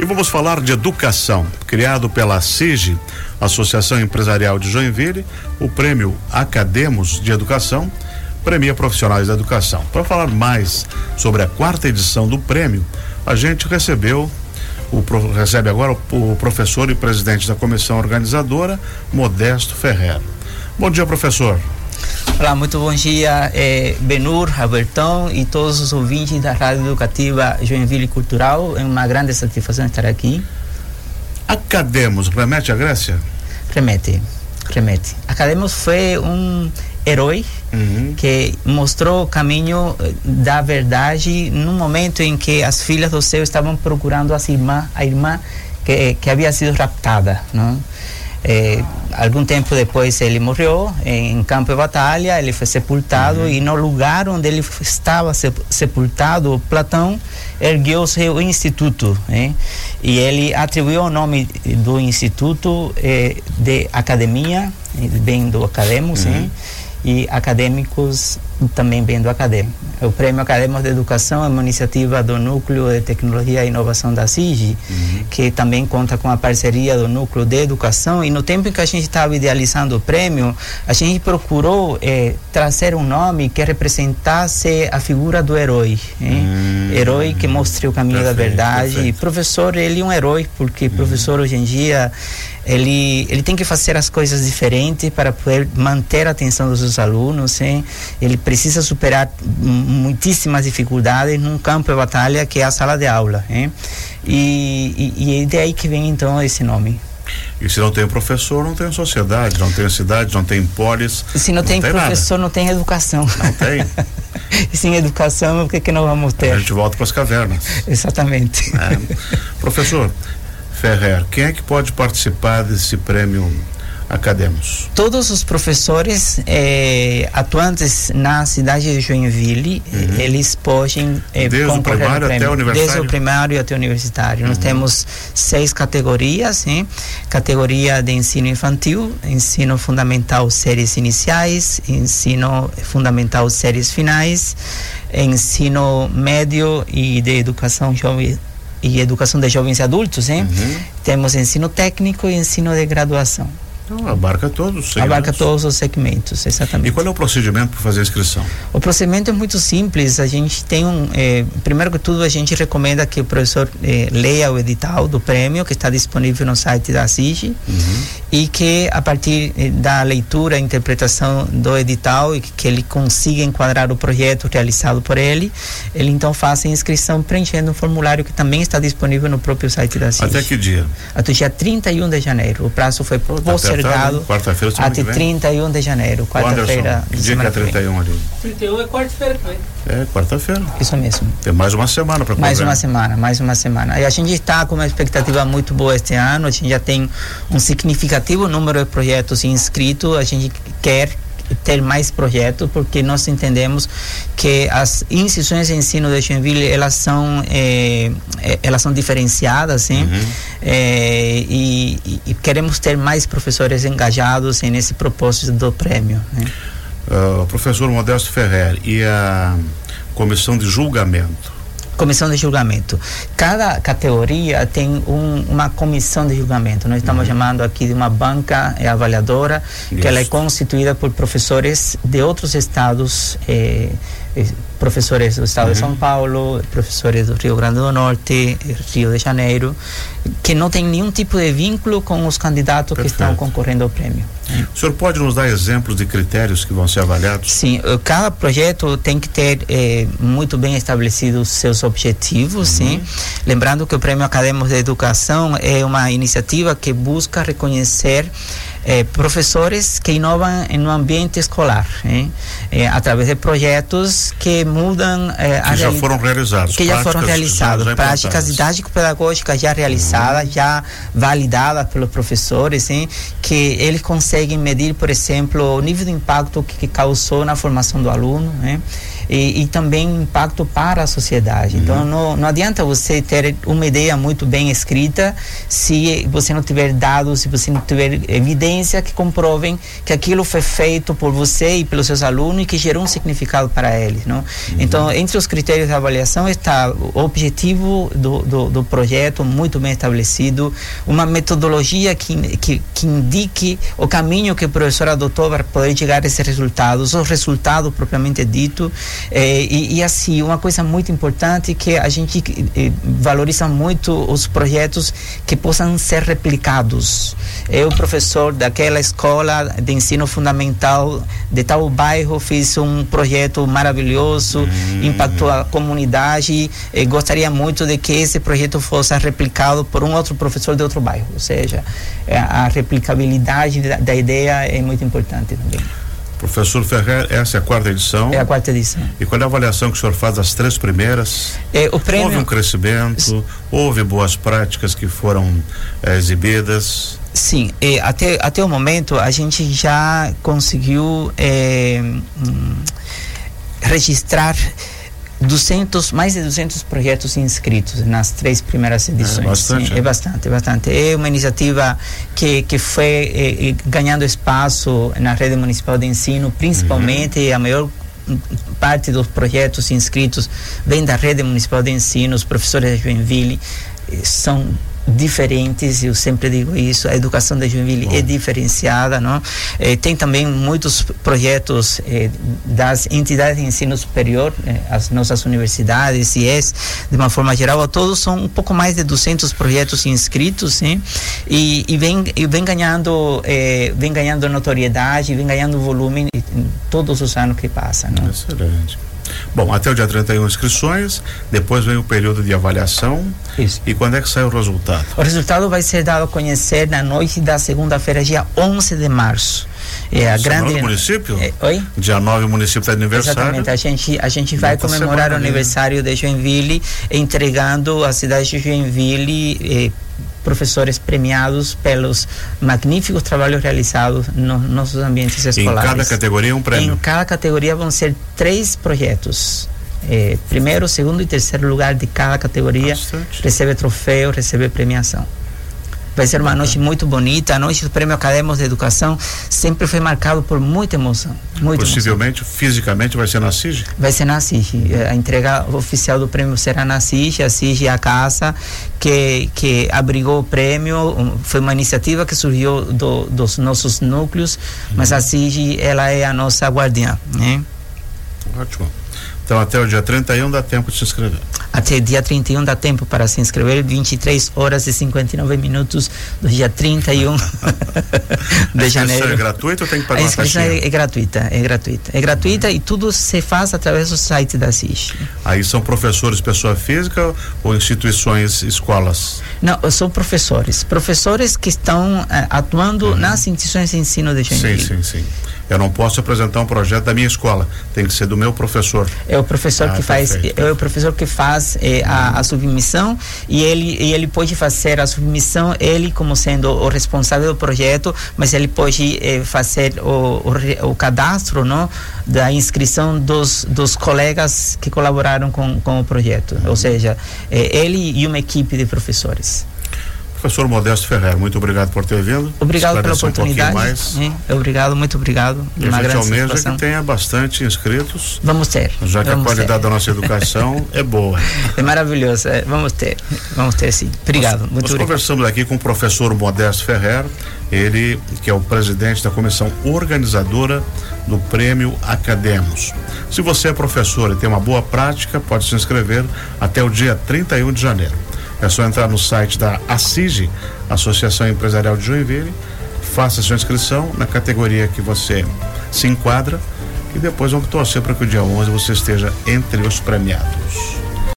E vamos falar de educação. Criado pela CIG, Associação Empresarial de Joinville, o prêmio Academos de Educação premia profissionais da educação. Para falar mais sobre a quarta edição do prêmio, a gente recebeu o, recebe agora o, o professor e presidente da comissão organizadora, Modesto Ferreira. Bom dia, professor. Olá, muito bom dia, eh, Benur, Albertão e todos os ouvintes da Rádio Educativa Joinville Cultural. É uma grande satisfação estar aqui. Academos, remete à Grécia? Remete, remete. Academos foi um herói uhum. que mostrou o caminho eh, da verdade no momento em que as filhas do céu estavam procurando as irmã, a irmã que, que havia sido raptada, não? É, algum tempo depois ele morreu em campo de batalha, ele foi sepultado uhum. e no lugar onde ele estava sepultado, Platão ergueu seu instituto né? e ele atribuiu o nome do instituto eh, de academia, bem do academos, uhum. e acadêmicos também bem do acadêmico. O Prêmio Acadêmico de Educação é uma iniciativa do Núcleo de Tecnologia e Inovação da CIG, uhum. que também conta com a parceria do Núcleo de Educação. E no tempo em que a gente estava idealizando o prêmio, a gente procurou eh, trazer um nome que representasse a figura do herói. Uhum. Herói que mostre o caminho perfeito, da verdade. Perfeito. E professor, ele é um herói, porque uhum. professor hoje em dia ele ele tem que fazer as coisas diferentes para poder manter a atenção dos seus alunos hein? ele precisa superar muitíssimas dificuldades num campo de batalha que é a sala de aula hein? E, e, e é daí que vem então esse nome e se não tem professor, não tem sociedade, não tem cidade, não tem polis. Se não, não tem, tem, professor, nada. não tem educação. Não tem. e sem educação, o que, que nós vamos ter? A gente volta para as cavernas. Exatamente. É. Professor, Ferrer, quem é que pode participar desse prêmio Academos? Todos os professores eh, atuantes na cidade de Joinville, uhum. eles podem eh, Desde o primário até o universitário? Desde o primário até o universitário. Uhum. Nós temos seis categorias, hein? categoria de ensino infantil, ensino fundamental séries iniciais, ensino fundamental séries finais, ensino médio e de educação jovem e educação de jovens e adultos, hein? Uhum. Temos ensino técnico e ensino de graduação. Então, abarca todos os segmentos. Abarca todos os segmentos, exatamente. E qual é o procedimento para fazer a inscrição? O procedimento é muito simples. A gente tem um. Eh, primeiro que tudo, a gente recomenda que o professor eh, leia o edital do prêmio, que está disponível no site da SIG, uhum. E que a partir eh, da leitura e interpretação do edital, e que, ele consiga enquadrar o projeto realizado por ele, ele então faça a inscrição preenchendo um formulário que também está disponível no próprio site da SIG. Até que dia? Até o dia 31 de janeiro. O prazo foi postergado quarta-feira, até 31 de janeiro, quarta-feira. Que dia que é 31 ali? 31 é quarta-feira também. É, quarta-feira. Isso mesmo. Tem mais uma semana para Mais uma semana, mais uma semana. E a gente está com uma expectativa muito boa este ano, a gente já tem um significativo número de projetos inscritos, a gente quer ter mais projetos, porque nós entendemos que as instituições de ensino de Joinville elas são eh, elas são diferenciadas, sim, uhum. eh, e, e, queremos ter mais professores engajados nesse propósito do prêmio. Né? Uh, professor Modesto Ferrer e a comissão de julgamento comissão de julgamento. Cada categoria tem um, uma comissão de julgamento. Nós estamos uhum. chamando aqui de uma banca avaliadora, Isso. que ela é constituída por professores de outros estados. Eh, eh, professores do estado uhum. de São Paulo, professores do Rio Grande do Norte, Rio de Janeiro, que não tem nenhum tipo de vínculo com os candidatos Perfeito. que estão concorrendo ao prêmio. O senhor pode nos dar exemplos de critérios que vão ser avaliados? Sim, eh, cada projeto tem que ter eh, muito bem estabelecidos seus objetivos, uhum. sim. Lembrando que o Prêmio Acadêmico de Educação é uma iniciativa que busca reconhecer eh, professores que inovam no ambiente escolar, eh, através de projetos que mudam eh, que já foram realizados, que já foram realizados, já práticas didático-pedagógicas já realizadas, uhum. já validadas pelos professores, que eles conseguem medir, por exemplo, o nível de impacto que, que causou na formação do aluno, e, e também impacto para a sociedade. Então, uhum. Então, não, não adianta você ter uma ideia muito bem escrita se você não tiver dados, se você não tiver evidência que comprovem que aquilo foi feito por você e pelos seus alunos e que gerou um significado para eles. Não? Uhum. Então, entre os critérios de avaliação está o objetivo do, do, do projeto muito bem estabelecido, uma metodologia que, que, que indique o caminho que o professor adotou para poder chegar a esses resultados, os resultados propriamente dito, eh, e, e, assim, uma coisa muito importante que a gente eh, valoriza muito os projetos que possam ser replicados. Eu, professor daquela escola de ensino fundamental de tal bairro, fiz um projeto maravilhoso, hum. impactou a comunidade, e gostaria muito de que esse projeto fosse replicado por um outro professor de outro bairro, ou seja, eh, a replicabilidade da, da ideia é muito importante também. Professor Ferrer, essa é a quarta edição. É a quarta edição. E qual é a avaliação que o senhor faz das três primeiras? É, o prêmio... Houve um crescimento, houve boas práticas que foram é, exibidas? Sim, é, até, até o momento a gente já conseguiu é, registrar 200, mais de 200 projetos inscritos nas três primeiras edições. É bastante. Sim, é bastante, é bastante. É uma iniciativa que, que foi é, ganhando espaço na rede municipal de ensino, principalmente uhum. a maior parte dos projetos inscritos vem da rede municipal de ensino, os professores de Joinville são diferentes, eu sempre digo isso, a educação da Joinville Bom. é diferenciada, não? Eh, tem também muitos projetos eh, das entidades de ensino superior, eh, as nossas universidades, CIES, de uma forma geral, todos são um pouco mais de 200 projetos inscritos, sim? E, e, vem, e vem ganhando vem ganhando notoriedade, vem ganhando volume todos os anos que passam? Excelente. Bom, até o dia 31 inscrições, depois vem o período de avaliação. Isso. E quando é que sai o resultado? O resultado vai ser dado a conhecer na noite da segunda-feira, dia 11 de março. É a grande do município? É, oi? Dia 9 o município está aniversário. Exatamente, a gente a gente vai comemorar o aniversário de Joinville entregando a cidade de Joinville eh, professores premiados pelos magníficos trabalhos realizados nos nossos ambientes escolares. Em cada categoria um prêmio? Em cada categoria vão ser três projetos. Eh, primeiro, segundo e terceiro lugar de cada categoria Bastante. recebe troféu, recebe premiação. Vai ser uma noite muito bonita. A noite do Prêmio Acadêmico de Educação sempre foi marcado por muita emoção. Muita Possivelmente, emoção. fisicamente, vai ser na SIG? Vai ser na SIG. A entrega oficial do prêmio será na SIG. A SIG é a casa que, que abrigou o prêmio. Foi uma iniciativa que surgiu do, dos nossos núcleos, uhum. mas a SIG ela é a nossa guardiã. Né? Ótimo. Então, até o dia 31 dá tempo de se inscrever. Até dia 31 dá tempo para se inscrever, 23 horas e 59 minutos do dia 31 de janeiro. A inscrição é gratuita ou tem que pagar A inscrição é, é, gratuita, é gratuita. É gratuita uhum. e tudo se faz através do site da SIS. Aí são professores, pessoa física ou instituições, escolas? Não, são professores. Professores que estão uh, atuando uhum. nas instituições de ensino de Joinville. Sim, sim, sim. Eu não posso apresentar um projeto da minha escola, tem que ser do meu professor. É o professor ah, que faz, perfeito. é o professor que faz é, a, a, submissão e ele e ele pode fazer a submissão ele como sendo o responsável do projeto, mas ele pode é, fazer o, o, o, cadastro, não, da inscrição dos dos colegas que colaboraram com, com o projeto, uhum. ou seja, é, ele e uma equipe de professores. Professor Modesto Ferreira, muito obrigado por ter vindo. Obrigado pela oportunidade. Um mais. Obrigado, muito obrigado. E a gente almeja que tenha bastante inscritos. Vamos ter. Já que a qualidade da nossa educação é boa. É maravilhoso, é, vamos ter. Vamos ter sim. Obrigado, nós, muito nós obrigado. conversamos aqui com o professor Modesto Ferreira, ele que é o presidente da comissão organizadora do Prêmio Academos. Se você é professor e tem uma boa prática, pode se inscrever até o dia 31 de janeiro. É só entrar no site da ACIG, Associação Empresarial de Joinville, faça sua inscrição na categoria que você se enquadra e depois vamos torcer para que o dia 11 você esteja entre os premiados.